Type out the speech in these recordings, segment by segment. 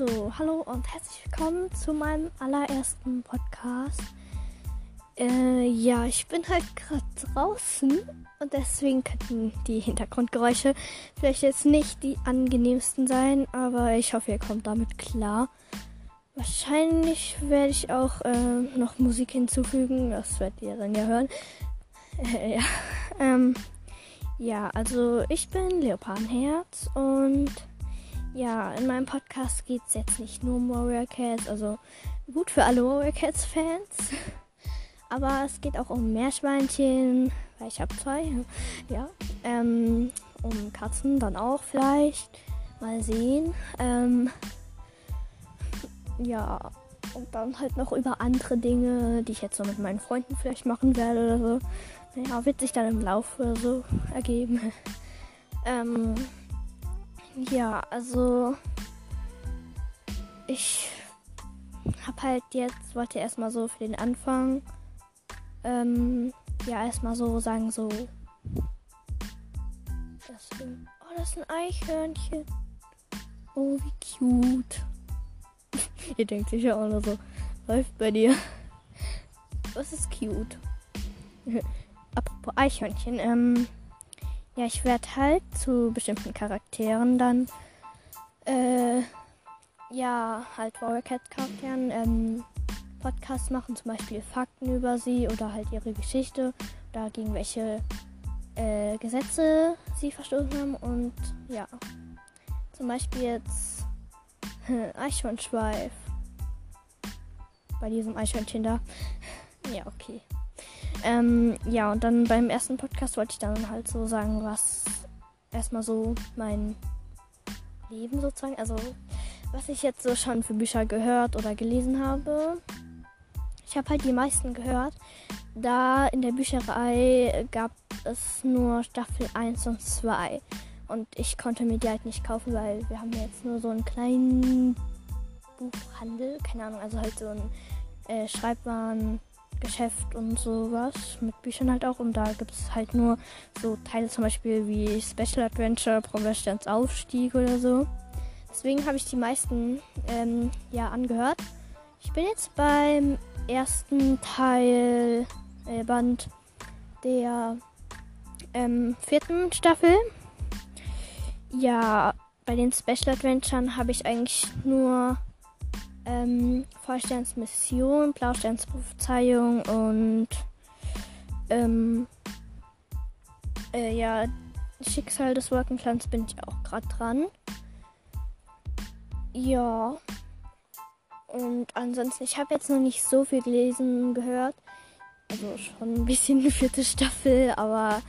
So, hallo und herzlich willkommen zu meinem allerersten Podcast. Äh, ja, ich bin halt gerade draußen und deswegen könnten die Hintergrundgeräusche vielleicht jetzt nicht die angenehmsten sein, aber ich hoffe, ihr kommt damit klar. Wahrscheinlich werde ich auch äh, noch Musik hinzufügen, das werdet ihr dann ja hören. Äh, ja, ähm, ja, also ich bin Leopardenherz und ja, in meinem Podcast geht es jetzt nicht nur um Warrior Cats, also gut für alle Warrior Cats Fans. Aber es geht auch um Meerschweinchen, weil ich habe zwei. Ja. Ähm, um Katzen dann auch vielleicht. Mal sehen. Ähm, ja. Und dann halt noch über andere Dinge, die ich jetzt so mit meinen Freunden vielleicht machen werde oder so. Ja, wird sich dann im Laufe so ergeben. ähm, ja, also ich habe halt jetzt, wollte erstmal so für den Anfang, ähm, ja, erstmal so sagen, so. Das sind, oh, das ist ein Eichhörnchen. Oh, wie cute. Ihr denkt sicher auch nur so, läuft bei dir. Das ist cute. Apropos Eichhörnchen, ähm, ja, ich werde halt zu bestimmten Charakteren dann, äh, ja, halt Warrior Cat Charakteren, ähm, Podcasts machen, zum Beispiel Fakten über sie oder halt ihre Geschichte oder gegen welche äh, Gesetze sie verstoßen haben und ja, zum Beispiel jetzt Eichhornschweif bei diesem Eichhörnchen da. ja, okay. Ähm, ja, und dann beim ersten Podcast wollte ich dann halt so sagen, was erstmal so mein Leben sozusagen, also was ich jetzt so schon für Bücher gehört oder gelesen habe. Ich habe halt die meisten gehört. Da in der Bücherei gab es nur Staffel 1 und 2. Und ich konnte mir die halt nicht kaufen, weil wir haben jetzt nur so einen kleinen Buchhandel, keine Ahnung, also halt so ein äh, Schreibwaren Geschäft und sowas. Mit Büchern halt auch. Und da gibt es halt nur so Teile zum Beispiel wie Special Adventure, Proversterns Aufstieg oder so. Deswegen habe ich die meisten ähm, ja angehört. Ich bin jetzt beim ersten Teil äh, Band der ähm, vierten Staffel. Ja, bei den Special Adventuren habe ich eigentlich nur ähm, Feuersterns Mission, Blausterns Prophezeiung und ähm, äh, ja, Schicksal des Wolkenclans bin ich auch gerade dran. Ja. Und ansonsten, ich habe jetzt noch nicht so viel gelesen gehört. Also schon ein bisschen die vierte Staffel, aber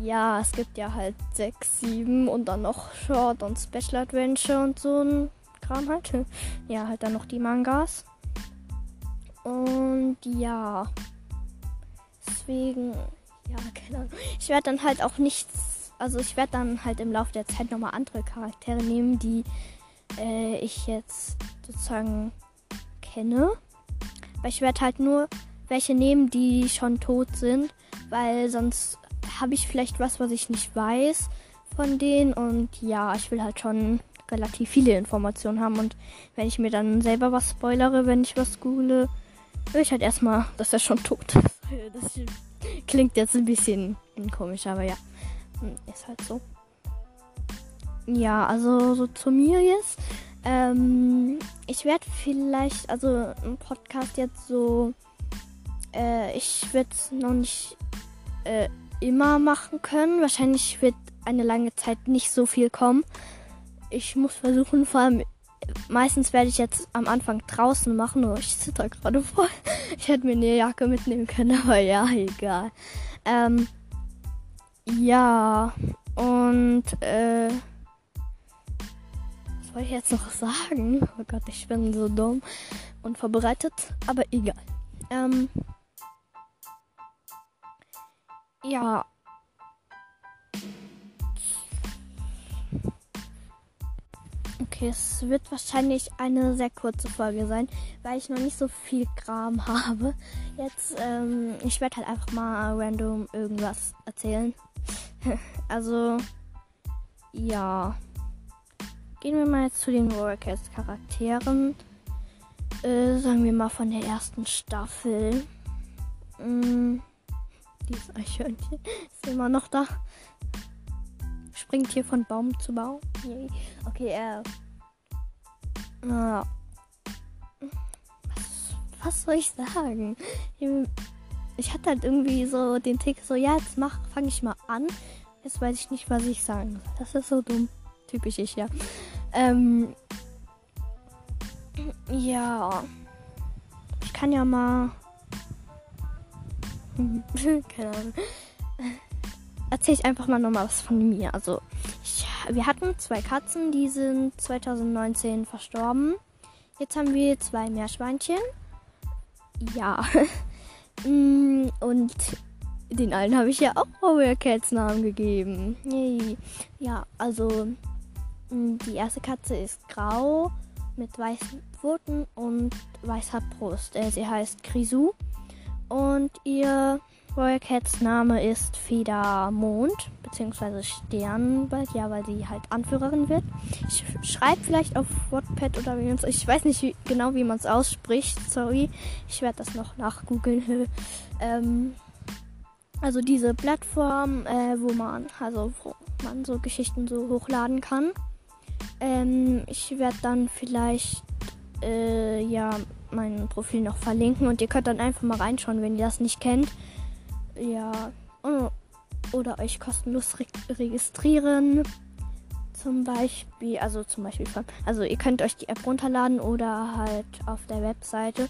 ja, es gibt ja halt sechs, sieben und dann noch Short und Special Adventure und so ein Kram halt. Ja, halt dann noch die Mangas. Und ja. Deswegen, ja, keine Ahnung. Ich werde dann halt auch nichts. Also ich werde dann halt im Laufe der Zeit nochmal andere Charaktere nehmen, die äh, ich jetzt sozusagen kenne. Weil ich werde halt nur welche nehmen, die schon tot sind. Weil sonst habe ich vielleicht was, was ich nicht weiß von denen. Und ja, ich will halt schon relativ viele Informationen haben. Und wenn ich mir dann selber was spoilere, wenn ich was google, will ich halt erstmal, dass er schon tot ist. Das klingt jetzt ein bisschen komisch, aber ja. Hm, ist halt so. Ja, also so zu mir jetzt. Ähm, ich werde vielleicht, also im Podcast jetzt so, äh, ich werde es noch nicht äh, immer machen können. Wahrscheinlich wird eine lange Zeit nicht so viel kommen ich muss versuchen, vor allem meistens werde ich jetzt am Anfang draußen machen, nur ich zitter gerade voll. Ich hätte mir eine Jacke mitnehmen können, aber ja, egal. Ähm, ja, und äh, was soll ich jetzt noch sagen? Oh Gott, ich bin so dumm und vorbereitet, aber egal. Ähm, ja, Okay, es wird wahrscheinlich eine sehr kurze Folge sein, weil ich noch nicht so viel Kram habe. Jetzt, ähm, ich werde halt einfach mal random irgendwas erzählen. also, ja. gehen wir mal jetzt zu den Cats Charakteren. Äh, sagen wir mal von der ersten Staffel. Mm, dieses Eichhörnchen ist immer noch da. Springt hier von Baum zu Baum. Okay, er. Äh, was, was soll ich sagen? Ich hatte halt irgendwie so den Tick, so, ja, jetzt mach, fange ich mal an. Jetzt weiß ich nicht, was ich sagen soll. Das ist so dumm. Typisch ich, ja. Ähm, ja. Ich kann ja mal. Keine Ahnung. Erzähle ich einfach mal nochmal was von mir. Also, ich, wir hatten zwei Katzen, die sind 2019 verstorben. Jetzt haben wir zwei Meerschweinchen. Ja. Mm, und den allen habe ich ja auch Warrior Cats Namen gegeben. Yay. Ja, also mm, die erste Katze ist grau mit weißen Pfoten und weißer Brust. Äh, sie heißt Grisou und ihr Royal Cats Name ist Federmond bzw. Stern, ja, weil sie halt Anführerin wird. Ich schreibe vielleicht auf Wattpad oder wie man es, ich weiß nicht wie, genau, wie man es ausspricht. Sorry, ich werde das noch nachgoogeln. ähm, also diese Plattform, äh, wo man also wo man so Geschichten so hochladen kann. Ähm, ich werde dann vielleicht äh, ja mein Profil noch verlinken und ihr könnt dann einfach mal reinschauen, wenn ihr das nicht kennt. Ja. Oder euch kostenlos re registrieren. Zum Beispiel, also zum Beispiel von, also ihr könnt euch die App runterladen oder halt auf der Webseite.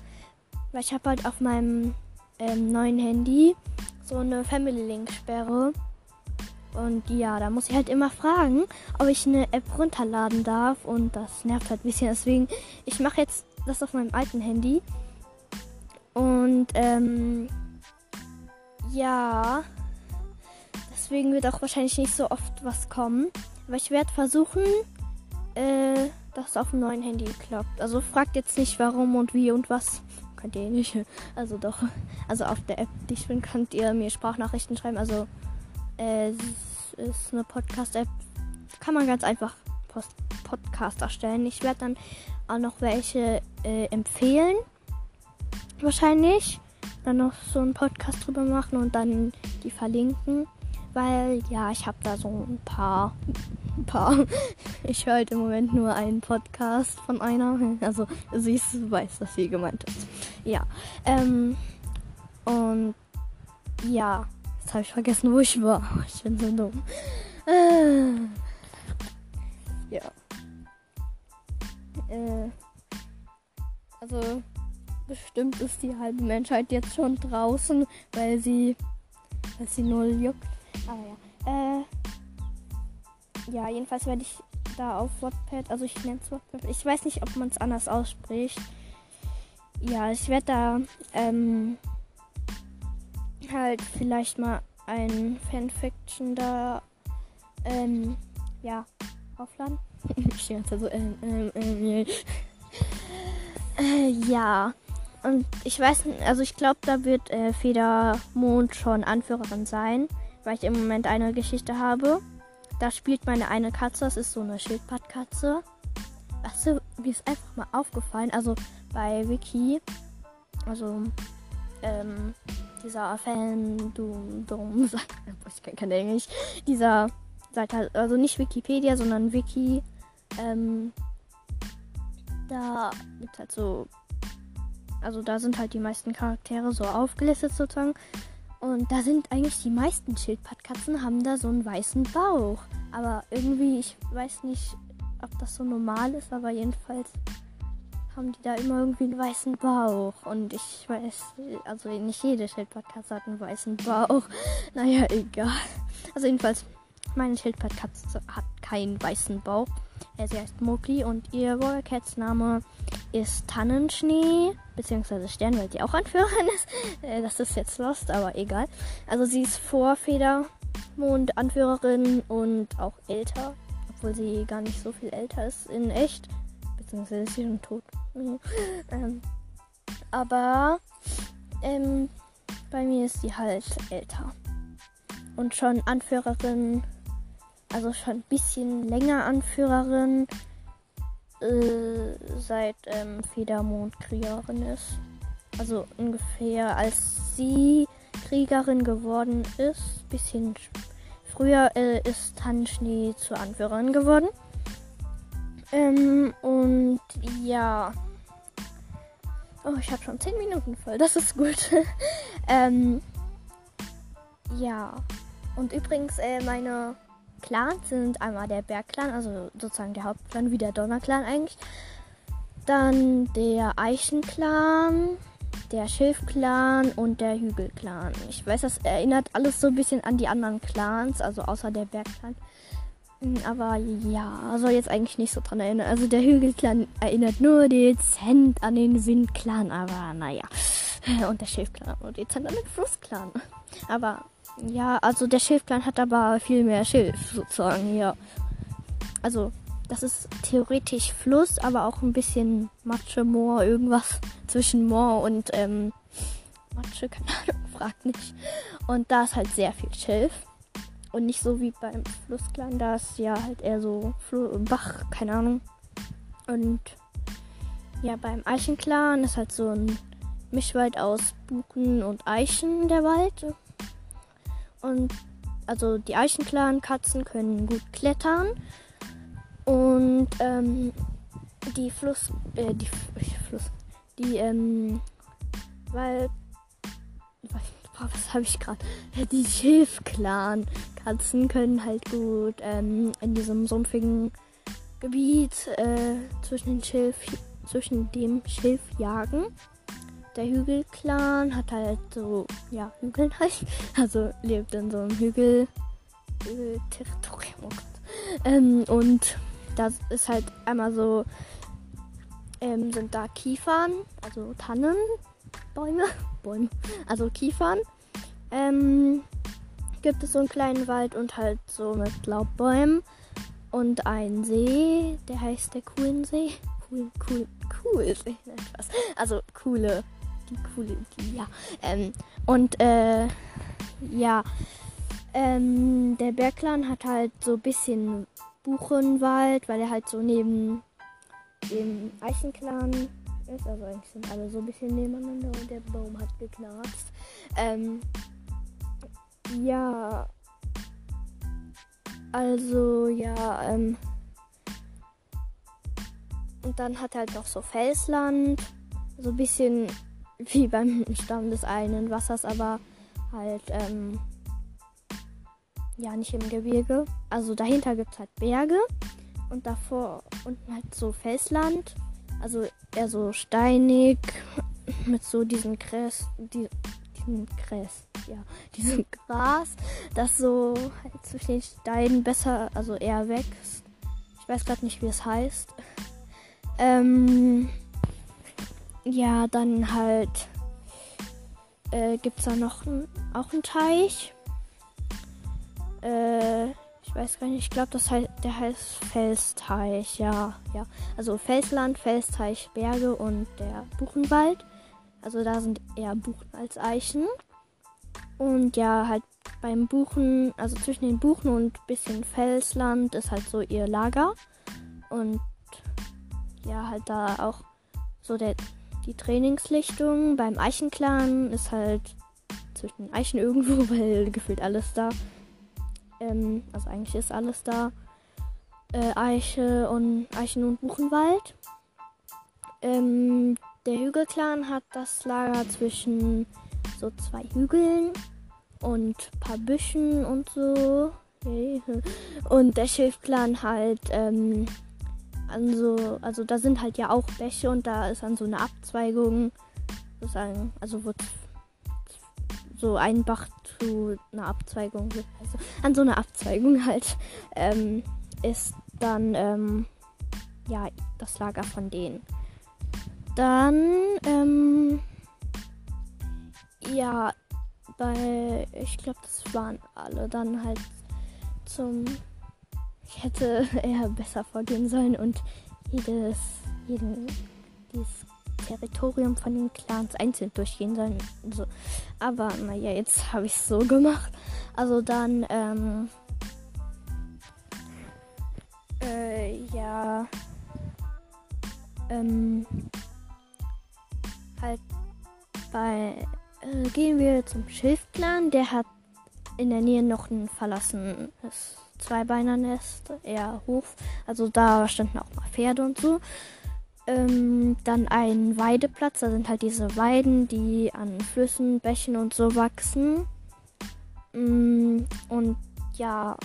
Weil ich habe halt auf meinem ähm, neuen Handy so eine Family Link Sperre. Und ja, da muss ich halt immer fragen, ob ich eine App runterladen darf. Und das nervt halt ein bisschen. Deswegen, ich mache jetzt das auf meinem alten Handy. Und ähm, ja, deswegen wird auch wahrscheinlich nicht so oft was kommen. Aber ich werde versuchen, äh, dass auf dem neuen Handy klappt. Also fragt jetzt nicht warum und wie und was könnt ihr nicht. Also doch. Also auf der App, die ich bin, könnt ihr mir Sprachnachrichten schreiben. Also äh, es ist eine Podcast-App. Kann man ganz einfach Post Podcast erstellen. Ich werde dann auch noch welche äh, empfehlen. Wahrscheinlich. Dann noch so einen Podcast drüber machen und dann die verlinken. Weil ja, ich habe da so ein paar ein paar. Ich höre halt im Moment nur einen Podcast von einer. Also sie weiß, dass sie gemeint ist. Ja. Ähm, und ja, jetzt habe ich vergessen, wo ich war. Ich bin so dumm. Äh, ja. Äh, also bestimmt ist die halbe Menschheit jetzt schon draußen, weil sie, weil sie null juckt. Aber ja. Äh, ja, jedenfalls werde ich da auf Wattpad, also ich nenne es Wattpad, ich weiß nicht, ob man es anders ausspricht. Ja, ich werde da ähm, halt vielleicht mal ein Fanfiction da ähm, ja, aufladen. ich stehe so, ähm, ähm, ähm, äh, ja. Und ich weiß, also ich glaube, da wird äh, Federmond schon Anführerin sein, weil ich im Moment eine Geschichte habe. Da spielt meine eine Katze, das ist so eine Schildpattkatze. Du, mir ist einfach mal aufgefallen, also bei Wiki, also ähm, dieser Fan, du, dumm, ich kann kein Englisch, dieser Seite, also nicht Wikipedia, sondern Wiki, ähm, da gibt halt so, also da sind halt die meisten Charaktere so aufgelistet sozusagen. Und da sind eigentlich die meisten Schildpattkatzen haben da so einen weißen Bauch. Aber irgendwie, ich weiß nicht, ob das so normal ist, aber jedenfalls haben die da immer irgendwie einen weißen Bauch. Und ich weiß, also nicht jede Schildpattkatze hat einen weißen Bauch. Naja, egal. Also jedenfalls, meine Schildpattkatze hat keinen weißen Bauch. Sie heißt Mokli und ihr Royal Cats Name ist Tannenschnee, beziehungsweise Stern, weil sie auch Anführerin ist. Äh, das ist jetzt Lost, aber egal. Also sie ist vor Federmond Anführerin und auch älter, obwohl sie gar nicht so viel älter ist in echt. Beziehungsweise ist sie schon tot. ähm, aber ähm, bei mir ist sie halt älter. Und schon Anführerin also schon ein bisschen länger Anführerin. Äh, seit ähm, Federmond Kriegerin ist. Also ungefähr als sie Kriegerin geworden ist, bisschen früher äh, ist Tannenschnee zur Anführerin geworden. Ähm, und ja. Oh, ich habe schon 10 Minuten voll. Das ist gut. ähm, ja. Und übrigens, äh, meine Clans sind einmal der Bergclan, also sozusagen der Hauptclan, wie der Donnerclan eigentlich. Dann der Eichenclan, der Schilfclan und der Hügelclan. Ich weiß, das erinnert alles so ein bisschen an die anderen Clans, also außer der Bergclan. Hm, aber ja, soll jetzt eigentlich nicht so dran erinnern. Also der Hügelclan erinnert nur dezent an den Windclan, aber naja. Und der Schilfclan nur dezent an den Flussclan. Aber ja, also der Schilfclan hat aber viel mehr Schilf sozusagen, ja. Also das ist theoretisch Fluss, aber auch ein bisschen Matsche, Moor, irgendwas zwischen Moor und ähm, Matsche, keine Ahnung, fragt nicht. Und da ist halt sehr viel Schilf. Und nicht so wie beim Flussklan, da ist ja halt eher so Fl Bach, keine Ahnung. Und ja, beim Eichenclan ist halt so ein Mischwald aus Buchen und Eichen der Wald. Und also die Eichenclan-Katzen können gut klettern. Und ähm, die Fluss, äh, die Fluss, die ähm, Wald, was habe ich gerade? Die Schilfclan Katzen können halt gut ähm, in diesem sumpfigen Gebiet äh, zwischen, den Schilf, zwischen dem Schilf jagen. Der Hügelclan hat halt so, ja, Hügel halt. Also lebt in so einem Hügel, Hügelterritorium. Oh ähm, und das ist halt einmal so, ähm, sind da Kiefern, also Tannenbäume, Bäume, also Kiefern. Ähm, gibt es so einen kleinen Wald und halt so mit Laubbäumen und einen See, der heißt der Kuhlensee. Cool, cool, cool See. Also coole, die coole, ja. Ähm, und äh, ja, ähm, der Bergclan hat halt so ein bisschen Buchenwald, weil er halt so neben dem Eichenclan ist. Also eigentlich sind alle so ein bisschen nebeneinander und der Baum hat geknarzt. Ähm, ja. Also, ja, ähm. Und dann hat er halt noch so Felsland. So ein bisschen wie beim Stamm des einen Wassers, aber halt, ähm. Ja, nicht im Gebirge. Also dahinter gibt es halt Berge. Und davor unten halt so Felsland. Also eher so steinig. Mit so diesen Gräs. Die, diesen Gräs ja, diesem Gras, das so halt zwischen den Steinen besser, also eher wächst. Ich weiß gerade nicht, wie es heißt. Ähm, ja, dann halt äh, gibt es da noch ein, auch einen Teich. Äh, ich weiß gar nicht, ich glaube, das heißt, der heißt Felsteich, ja, ja. Also Felsland, Felsteich, Berge und der Buchenwald. Also da sind eher Buchen als Eichen. Und ja, halt beim Buchen, also zwischen den Buchen und bisschen Felsland ist halt so ihr Lager. Und ja, halt da auch so der, die Trainingslichtung. Beim Eichenclan ist halt zwischen Eichen irgendwo, weil gefühlt alles da. Ähm, also eigentlich ist alles da. Äh, Eiche und Eichen und Buchenwald. Ähm, der Hügelclan hat das Lager zwischen so zwei Hügeln und paar Büschen und so. Und der Schilfclan halt ähm, an so, also da sind halt ja auch Bäche und da ist an so eine Abzweigung, sozusagen, also wird so ein Bach zu einer Abzweigung, also an so einer Abzweigung halt, ähm, ist dann ähm, ja das Lager von denen. Dann ähm, ja, bei, ich glaube, das waren alle dann halt zum. Ich hätte eher besser vorgehen sollen und jedes, jeden, dieses Territorium von den Clans einzeln durchgehen sollen. So. Aber naja, jetzt habe ich es so gemacht. Also dann, ähm, äh, ja, ähm, halt bei äh, gehen wir zum Schilfclan. Der hat in der Nähe noch ein verlassenes Zweibeiner-Nest, eher Hof. Also da standen auch mal Pferde und so. Ähm, dann ein Weideplatz, da sind halt diese Weiden, die an Flüssen, Bächen und so wachsen. Mm, und ja,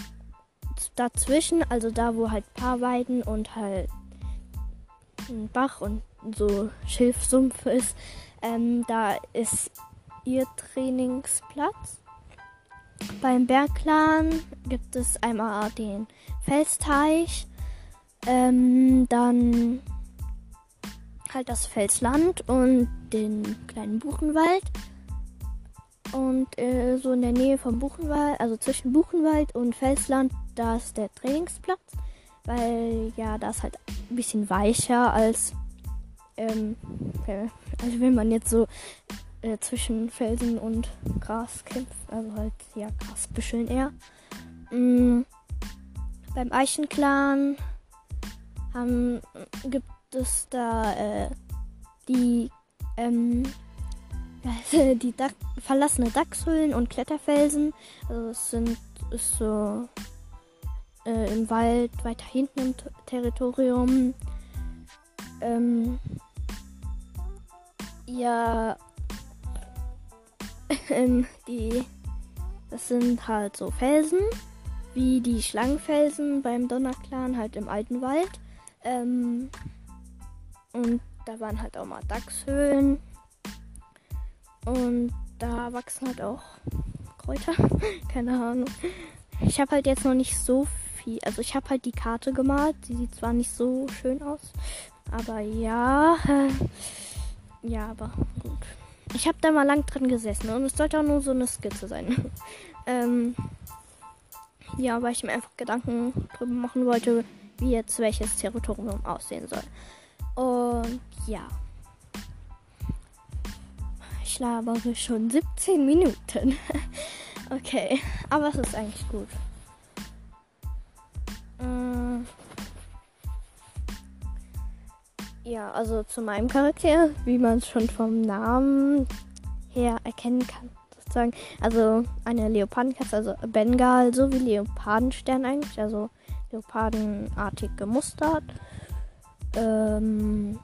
dazwischen, also da, wo halt paar Weiden und halt ein Bach und so Schilfsumpf ist, ähm, da ist ihr Trainingsplatz. Beim Bergclan gibt es einmal den Felsteich, ähm, dann halt das Felsland und den kleinen Buchenwald. Und äh, so in der Nähe vom Buchenwald, also zwischen Buchenwald und Felsland, da ist der Trainingsplatz. Weil ja, da ist halt ein bisschen weicher als, ähm, also wenn man jetzt so äh, zwischen Felsen und Gras kämpft. Also halt, ja, Grasbüscheln eher. Mhm. Beim Eichenclan haben, gibt es da äh, die, ähm, die Dach verlassene Dachshöhlen und Kletterfelsen. Also es sind ist so äh, im Wald weiter hinten im Territorium. Ähm, ja, ähm, die, das sind halt so Felsen, wie die Schlangenfelsen beim Donnerclan halt im alten Wald. Ähm, und da waren halt auch mal Dachshöhlen. Und da wachsen halt auch Kräuter. Keine Ahnung. Ich habe halt jetzt noch nicht so viel. Also ich habe halt die Karte gemalt. Sie sieht zwar nicht so schön aus. Aber ja. Äh, ja, aber gut. Ich habe da mal lang drin gesessen und es sollte auch nur so eine Skizze sein. ähm, ja, weil ich mir einfach Gedanken drüber machen wollte, wie jetzt welches Territorium aussehen soll. Und ja. Ich labere schon 17 Minuten. okay, aber es ist eigentlich gut. Ja, also zu meinem Charakter, wie man es schon vom Namen her erkennen kann, sozusagen. Also eine Leopardenkatze, also Bengal, so wie Leopardenstern eigentlich, also leopardenartig gemustert. Ähm,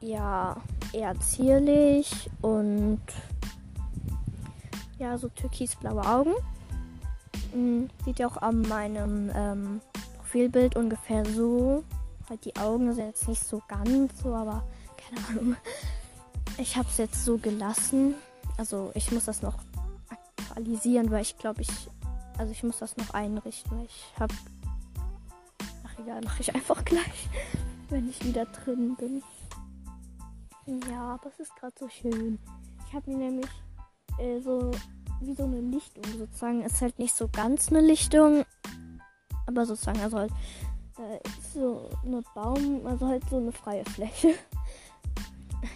ja, eher zierlich und ja, so türkisblaue Augen. Hm, sieht ja auch an meinem ähm, Profilbild ungefähr so Halt die Augen sind jetzt nicht so ganz so, aber keine Ahnung. Ich habe es jetzt so gelassen. Also ich muss das noch aktualisieren, weil ich glaube, ich. Also ich muss das noch einrichten, ich habe. Ach egal, mache ich einfach gleich, wenn ich wieder drin bin. Ja, aber es ist gerade so schön. Ich habe mir nämlich äh, so wie so eine Lichtung sozusagen. Ist halt nicht so ganz eine Lichtung, aber sozusagen also halt da ist so eine Baum, also halt so eine freie Fläche.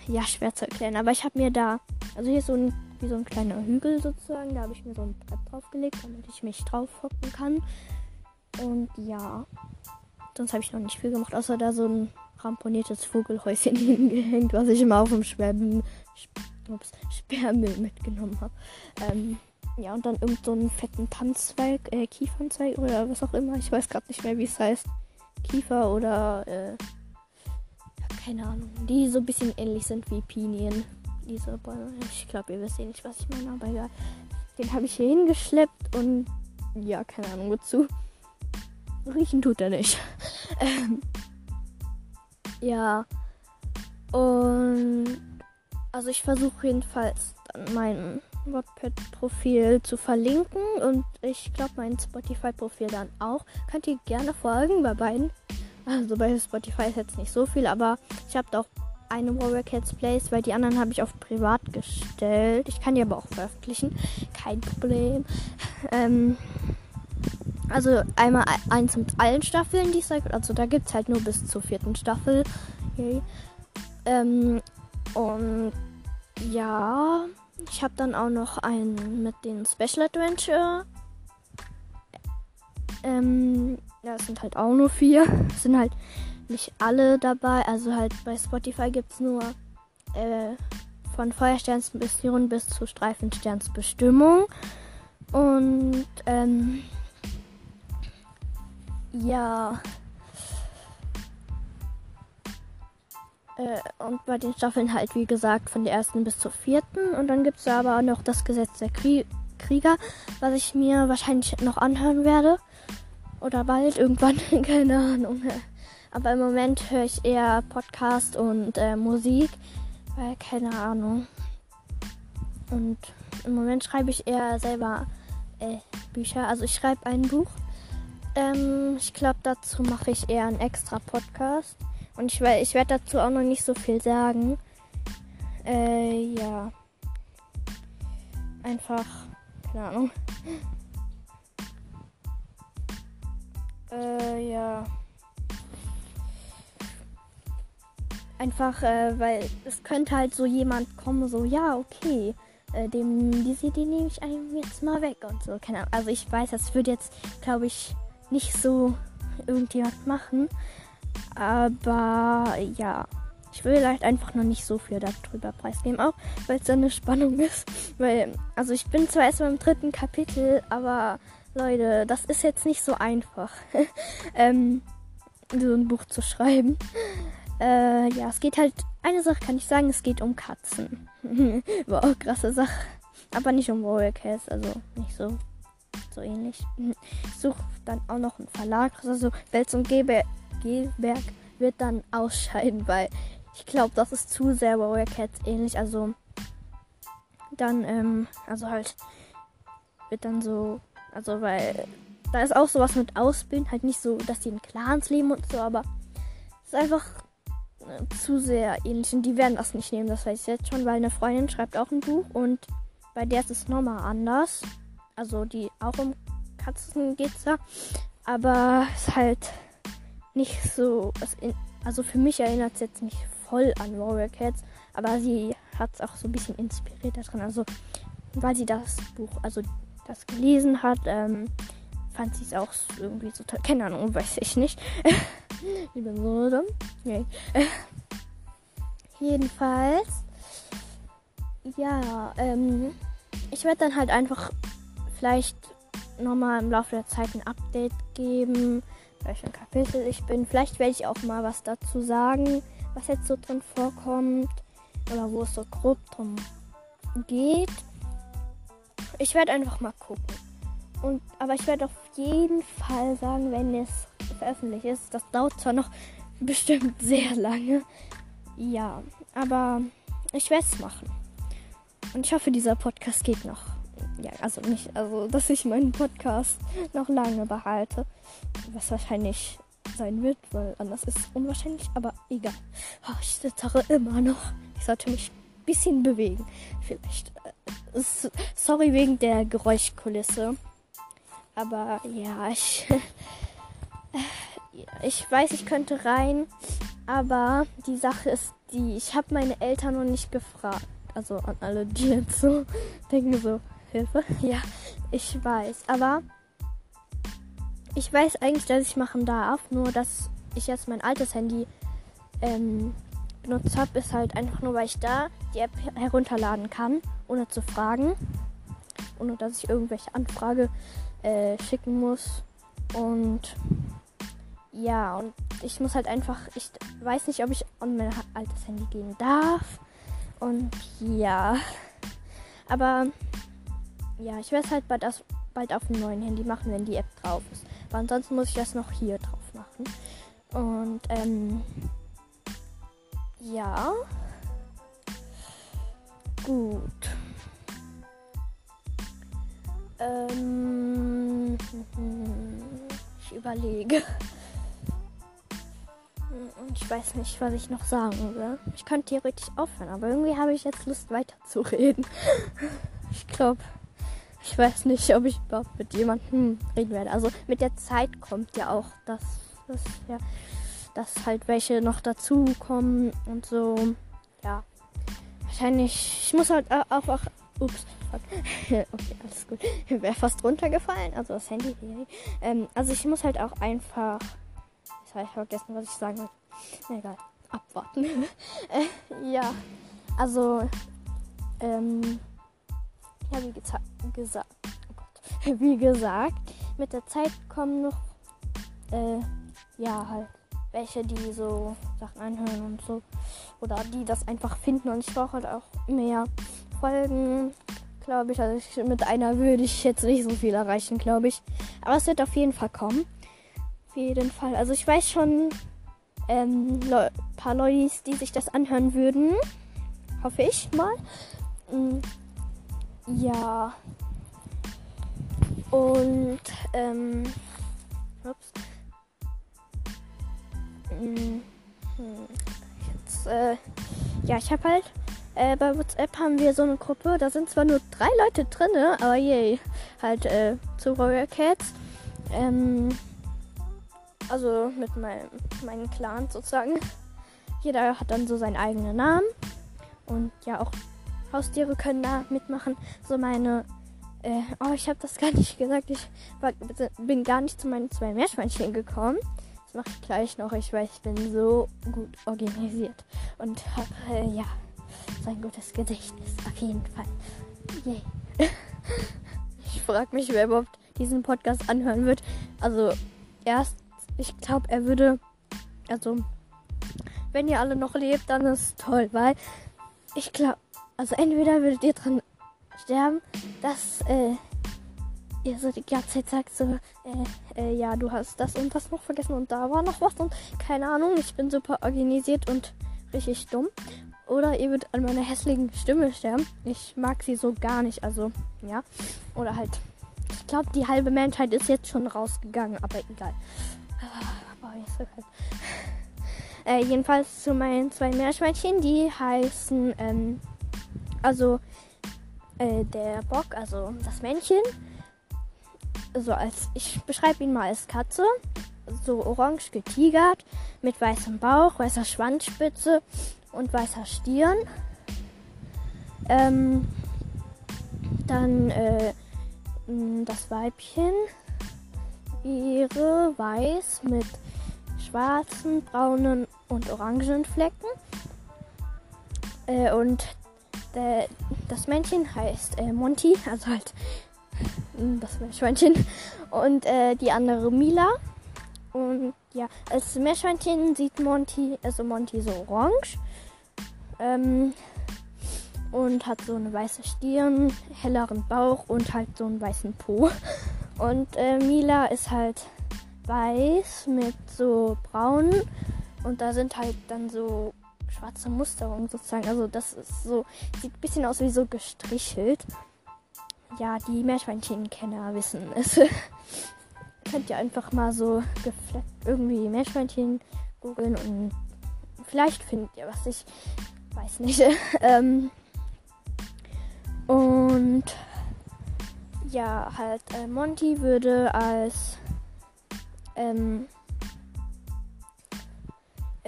Ja, schwer zu erklären. Aber ich habe mir da, also hier ist so ein, wie so ein kleiner Hügel sozusagen. Da habe ich mir so ein Brett draufgelegt, damit ich mich drauf hocken kann. Und ja, sonst habe ich noch nicht viel gemacht, außer da so ein ramponiertes Vogelhäuschen hingehängt, was ich immer auf dem Sperrmüll, Sperrmüll mitgenommen habe. Ähm, ja, und dann irgend so einen fetten Tanzzweig, äh, Kiefernzweig oder was auch immer. Ich weiß gerade nicht mehr, wie es heißt. Kiefer oder äh, keine Ahnung, die so ein bisschen ähnlich sind wie Pinien. Diese Bäume. Ich glaube, ihr wisst eh nicht, was ich meine, aber egal. Den habe ich hier hingeschleppt und ja, keine Ahnung wozu. Riechen tut er nicht. ähm, ja. Und also ich versuche jedenfalls dann meinen Wattpad-Profil zu verlinken und ich glaube mein Spotify-Profil dann auch. Könnt ihr gerne folgen bei beiden. Also bei Spotify ist jetzt nicht so viel, aber ich habe auch eine Warrior Cats Plays, weil die anderen habe ich auf privat gestellt. Ich kann die aber auch veröffentlichen. Kein Problem. Ähm, also einmal eins mit allen Staffeln, die es Also da gibt es halt nur bis zur vierten Staffel. Okay. Ähm, und ja, ich habe dann auch noch einen mit den Special Adventure. Ähm, ja, es sind halt auch nur vier. Es sind halt nicht alle dabei. Also halt bei Spotify gibt es nur äh, von Feuersternsmission bis zu Streifensternsbestimmung. Und ähm, ja. Äh, und bei den Staffeln halt, wie gesagt, von der ersten bis zur vierten. Und dann gibt es aber auch noch das Gesetz der Krie Krieger, was ich mir wahrscheinlich noch anhören werde. Oder bald, irgendwann, keine Ahnung. Aber im Moment höre ich eher Podcast und äh, Musik, weil keine Ahnung. Und im Moment schreibe ich eher selber äh, Bücher. Also ich schreibe ein Buch. Ähm, ich glaube, dazu mache ich eher einen extra Podcast. Und ich, ich werde dazu auch noch nicht so viel sagen. Äh, ja. Einfach, keine Ahnung. Äh, ja. Einfach, äh, weil es könnte halt so jemand kommen, so, ja, okay, äh, dem, diese Idee nehme ich einem jetzt mal weg und so. Keine Ahnung. Also ich weiß, das würde jetzt, glaube ich, nicht so irgendjemand machen. Aber ja, ich will vielleicht einfach noch nicht so viel darüber preisgeben, auch weil es so eine Spannung ist. Weil, also ich bin zwar erst beim dritten Kapitel, aber Leute, das ist jetzt nicht so einfach, ähm, so ein Buch zu schreiben. Äh, ja, es geht halt, eine Sache kann ich sagen, es geht um Katzen. wow, krasse Sache. Aber nicht um Warrior Cats, also nicht so, so ähnlich. Ich suche dann auch noch einen Verlag, also Wels und Geber Gelberg wird dann ausscheiden, weil ich glaube, das ist zu sehr Warrior Cats ähnlich. Also dann, ähm, also halt wird dann so, also weil da ist auch sowas mit Ausbilden, halt nicht so, dass die in Clans leben und so, aber es ist einfach äh, zu sehr ähnlich und die werden das nicht nehmen, das weiß ich jetzt schon, weil eine Freundin schreibt auch ein Buch und bei der ist es nochmal anders. Also die auch um Katzen geht's da, aber es ist halt nicht so. Also für mich erinnert es jetzt nicht voll an Warrior Cats, aber sie hat es auch so ein bisschen inspiriert daran. Also weil sie das Buch, also das gelesen hat, ähm, fand sie es auch irgendwie so toll. Keine Ahnung, weiß ich nicht. ich bin so dumm. Nee. Jedenfalls, ja, ähm, ich werde dann halt einfach vielleicht nochmal im Laufe der Zeit ein Update geben welchem Kapitel ich bin. Vielleicht werde ich auch mal was dazu sagen, was jetzt so drin vorkommt oder wo es so grob drum geht. Ich werde einfach mal gucken. Und, aber ich werde auf jeden Fall sagen, wenn es veröffentlicht ist. Das dauert zwar noch bestimmt sehr lange. Ja, aber ich werde es machen. Und ich hoffe, dieser Podcast geht noch ja, also nicht, also dass ich meinen Podcast noch lange behalte. Was wahrscheinlich sein wird, weil anders ist es unwahrscheinlich, aber egal. Oh, ich sitze immer noch. Ich sollte mich ein bisschen bewegen. Vielleicht. Äh, sorry wegen der Geräuschkulisse. Aber ja, ich. ich weiß, ich könnte rein. Aber die Sache ist die, ich habe meine Eltern noch nicht gefragt. Also an alle, die jetzt so denken so, Hilfe. Ja, ich weiß. Aber ich weiß eigentlich, dass ich machen darf. Nur, dass ich jetzt mein altes Handy ähm, benutzt habe, ist halt einfach nur, weil ich da die App herunterladen kann, ohne zu fragen. Ohne dass ich irgendwelche Anfrage äh, schicken muss. Und ja, und ich muss halt einfach, ich weiß nicht, ob ich an mein altes Handy gehen darf. Und ja. Aber ja, ich werde es halt bald, aus, bald auf dem neuen Handy machen, wenn die App drauf ist. Aber ansonsten muss ich das noch hier drauf machen. Und ähm, ja. Gut. Ähm, ich überlege. Und ich weiß nicht, was ich noch sagen will. Ich könnte theoretisch aufhören, aber irgendwie habe ich jetzt Lust weiterzureden. ich glaube. Ich weiß nicht, ob ich überhaupt mit jemandem reden werde. Also mit der Zeit kommt ja auch, dass, dass, ja, dass halt welche noch dazukommen und so. Ja. Wahrscheinlich. Ich muss halt auch. auch ups. okay, alles gut. Wäre fast runtergefallen. Also das Handy. Ähm, also ich muss halt auch einfach Jetzt habe ich vergessen, was ich sagen will. Egal. Abwarten. äh, ja. Also, ähm, ja, wie gesagt, oh Gott, wie gesagt, mit der Zeit kommen noch, äh, ja, halt welche, die so Sachen anhören und so. Oder die das einfach finden und ich brauche halt auch mehr Folgen, glaube ich. Also ich, mit einer würde ich jetzt nicht so viel erreichen, glaube ich. Aber es wird auf jeden Fall kommen. Auf jeden Fall. Also ich weiß schon ähm, ein paar Leute, die sich das anhören würden. Hoffe ich mal. Ja. Und, ähm, ups. Mm, hm, jetzt, äh, ja, ich habe halt, äh, bei WhatsApp haben wir so eine Gruppe, da sind zwar nur drei Leute drin, aber yay, halt, äh, zu Royal Cats. Ähm, also mit meinem, meinem Clan sozusagen. Jeder hat dann so seinen eigenen Namen. Und ja, auch Haustiere können da mitmachen. So meine. Äh, oh, ich habe das gar nicht gesagt. Ich war, bin gar nicht zu meinen zwei Meerschweinchen gekommen. Das mache ich gleich noch. Ich weiß, ich bin so gut organisiert. Und habe, äh, ja, so ein gutes Gedächtnis. Auf jeden Fall. Yay. ich frage mich, wer überhaupt diesen Podcast anhören wird. Also, erst, ich glaube, er würde. Also, wenn ihr alle noch lebt, dann ist toll, weil ich glaube, also entweder würdet ihr dran sterben, dass äh, ihr so die ganze Zeit sagt so, äh, äh, ja, du hast das und das noch vergessen und da war noch was und keine Ahnung, ich bin super organisiert und richtig dumm. Oder ihr würdet an meiner hässlichen Stimme sterben. Ich mag sie so gar nicht, also ja. Oder halt, ich glaube, die halbe Menschheit ist jetzt schon rausgegangen, aber egal. Aber jetzt halt. Äh, jedenfalls zu meinen zwei Meerschweinchen, die heißen, ähm, also äh, der Bock, also das Männchen, so als, ich beschreibe ihn mal als Katze, so orange getigert, mit weißem Bauch, weißer Schwanzspitze und weißer Stirn. Ähm, dann äh, das Weibchen wäre weiß mit schwarzen, braunen und orangen Flecken. Äh, und der, das Männchen heißt äh, Monty, also halt hm, das Meerschweinchen. Und äh, die andere Mila. Und ja, als Meerschweinchen sieht Monty, also Monty so orange. Ähm, und hat so eine weiße Stirn, helleren Bauch und halt so einen weißen Po. Und äh, Mila ist halt weiß mit so braun und da sind halt dann so schwarze Musterungen sozusagen. Also das ist so, sieht ein bisschen aus wie so gestrichelt. Ja, die Meerschweinchen-Kenner wissen es. Könnt ihr einfach mal so irgendwie Meerschweinchen googeln und vielleicht findet ihr was. Ich weiß nicht. ähm, und ja, halt äh, Monty würde als ähm,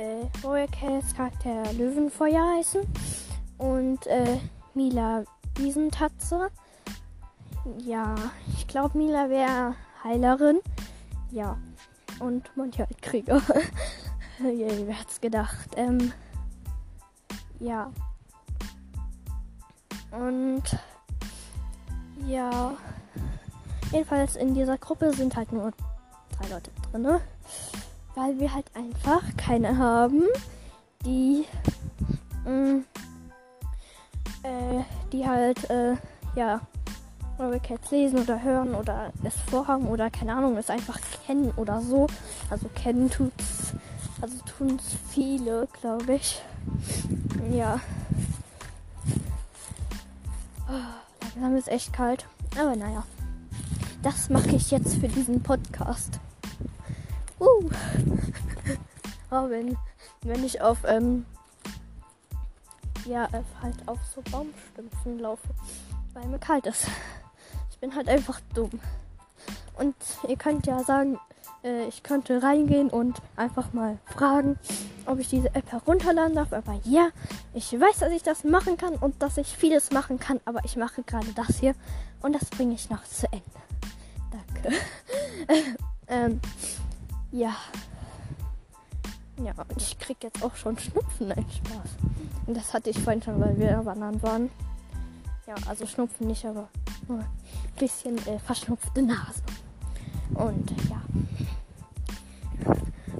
äh, Royal Charakter Löwenfeuer heißen. Und äh, Mila Wiesentatze. Ja, ich glaube Mila wäre Heilerin. Ja. Und Monty halt Krieger. Yay, wer hat's gedacht? Ähm, ja. Und ja. Jedenfalls in dieser Gruppe sind halt nur drei Leute drin weil wir halt einfach keine haben, die, mh, mm, äh, die halt, äh, ja, Royal Cats lesen oder hören oder es vorhaben oder keine Ahnung, es einfach kennen oder so. Also kennen tut's, also tun's viele, glaube ich. Ja. Oh, langsam ist echt kalt. Aber naja. Das mache ich jetzt für diesen Podcast. Uh. oh, wenn, wenn ich auf, ähm, ja, äh, halt auf so Baumstümpfen laufe, weil mir kalt ist. Ich bin halt einfach dumm. Und ihr könnt ja sagen, äh, ich könnte reingehen und einfach mal fragen, ob ich diese App herunterladen darf. Aber ja, ich weiß, dass ich das machen kann und dass ich vieles machen kann, aber ich mache gerade das hier und das bringe ich noch zu Ende. Danke. ähm, ja. Ja, und ich krieg jetzt auch schon Schnupfen, nein, Spaß. Und das hatte ich vorhin schon, weil wir wandern waren. Ja, also Schnupfen nicht, aber nur ein bisschen äh, verschnupfte Nase. Und ja.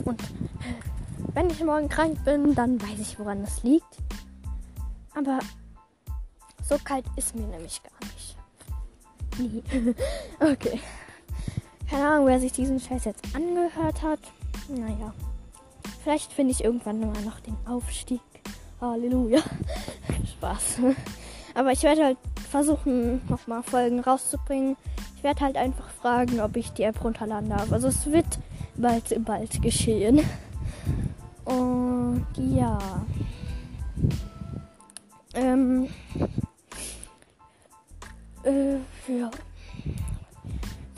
Und äh, wenn ich morgen krank bin, dann weiß ich, woran das liegt. Aber so kalt ist mir nämlich gar nicht. Nie. okay. Keine Ahnung, wer sich diesen Scheiß jetzt angehört hat. Naja. Vielleicht finde ich irgendwann mal noch den Aufstieg. Halleluja. Spaß. Aber ich werde halt versuchen, nochmal Folgen rauszubringen. Ich werde halt einfach fragen, ob ich die App runterladen darf. Also es wird bald, bald geschehen. Und ja. Ähm. Äh, ja.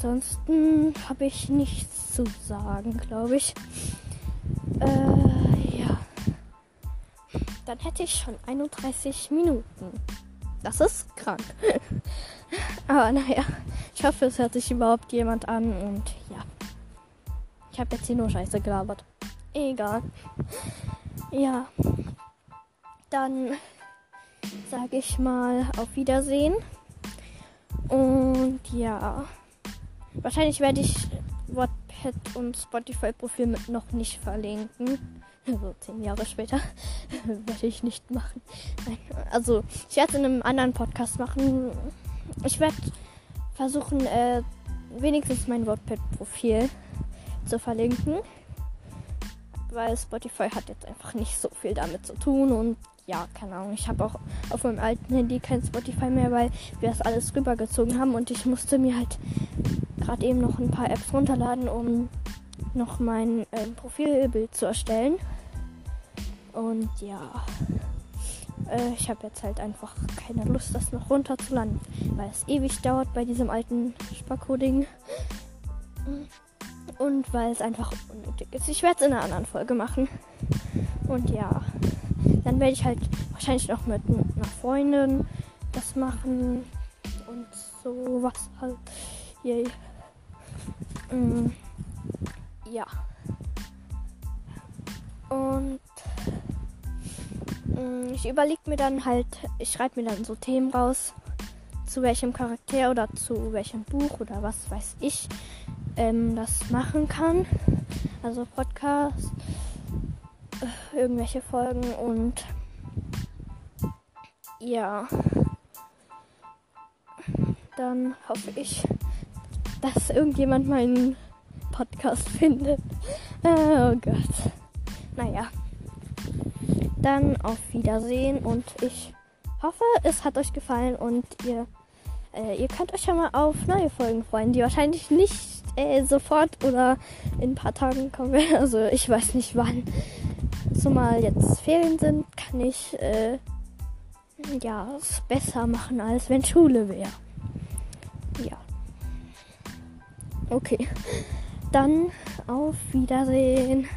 Ansonsten habe ich nichts zu sagen, glaube ich. Äh, ja. Dann hätte ich schon 31 Minuten. Das ist krank. Aber naja, ich hoffe, es hört sich überhaupt jemand an und ja. Ich habe jetzt hier nur Scheiße gelabert. Egal. Ja. Dann sage ich mal auf Wiedersehen. Und ja. Wahrscheinlich werde ich Wattpad und Spotify-Profil noch nicht verlinken. Also zehn Jahre später werde ich nicht machen. Also ich werde es in einem anderen Podcast machen. Ich werde versuchen, äh, wenigstens mein Wattpad-Profil zu verlinken. Weil Spotify hat jetzt einfach nicht so viel damit zu tun und ja, keine Ahnung. Ich habe auch auf meinem alten Handy kein Spotify mehr, weil wir das alles rübergezogen haben und ich musste mir halt gerade eben noch ein paar Apps runterladen, um noch mein äh, Profilbild zu erstellen. Und ja, äh, ich habe jetzt halt einfach keine Lust, das noch runterzuladen, weil es ewig dauert bei diesem alten Spacko-Ding. Und weil es einfach unnötig ist. Ich werde es in einer anderen Folge machen. Und ja, dann werde ich halt wahrscheinlich noch mit einer Freundin das machen. Und sowas halt. Yay. Mm, ja. Und mm, ich überlege mir dann halt, ich schreibe mir dann so Themen raus, zu welchem Charakter oder zu welchem Buch oder was weiß ich ähm, das machen kann. Also Podcast, äh, irgendwelche Folgen und ja, dann hoffe ich, dass irgendjemand meinen Podcast findet. Oh Gott. Naja. Dann auf Wiedersehen und ich hoffe, es hat euch gefallen und ihr, äh, ihr könnt euch ja mal auf neue Folgen freuen, die wahrscheinlich nicht äh, sofort oder in ein paar Tagen kommen werden. Also ich weiß nicht wann. Zumal jetzt Ferien sind, kann ich äh, ja es besser machen, als wenn Schule wäre. Okay. Dann auf Wiedersehen.